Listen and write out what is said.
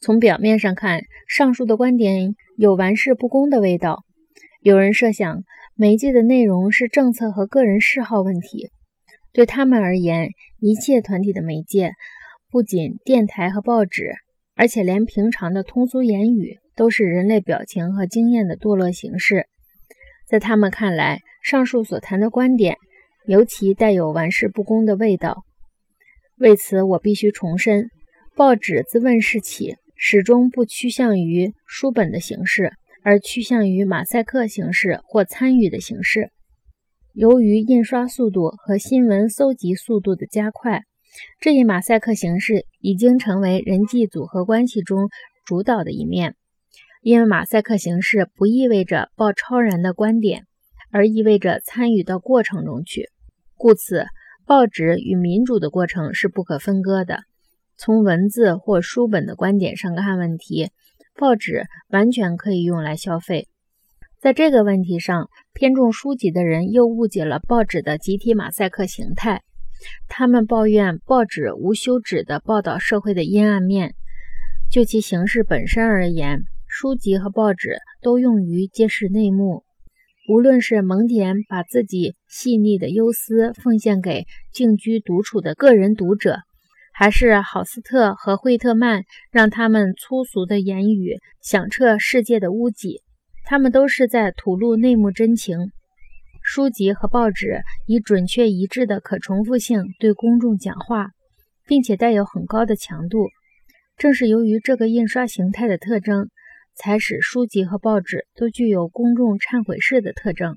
从表面上看，上述的观点有玩世不恭的味道。有人设想，媒介的内容是政策和个人嗜好问题。对他们而言，一切团体的媒介，不仅电台和报纸，而且连平常的通俗言语，都是人类表情和经验的堕落形式。在他们看来，上述所谈的观点，尤其带有玩世不恭的味道。为此，我必须重申，报纸自问世起。始终不趋向于书本的形式，而趋向于马赛克形式或参与的形式。由于印刷速度和新闻搜集速度的加快，这一马赛克形式已经成为人际组合关系中主导的一面。因为马赛克形式不意味着报超然的观点，而意味着参与到过程中去，故此，报纸与民主的过程是不可分割的。从文字或书本的观点上看问题，报纸完全可以用来消费。在这个问题上，偏重书籍的人又误解了报纸的集体马赛克形态。他们抱怨报纸无休止地报道社会的阴暗面。就其形式本身而言，书籍和报纸都用于揭示内幕。无论是蒙恬把自己细腻的忧思奉献给静居独处的个人读者。还是郝斯特和惠特曼让他们粗俗的言语响彻世界的屋脊，他们都是在吐露内幕真情。书籍和报纸以准确一致的可重复性对公众讲话，并且带有很高的强度。正是由于这个印刷形态的特征，才使书籍和报纸都具有公众忏悔式的特征。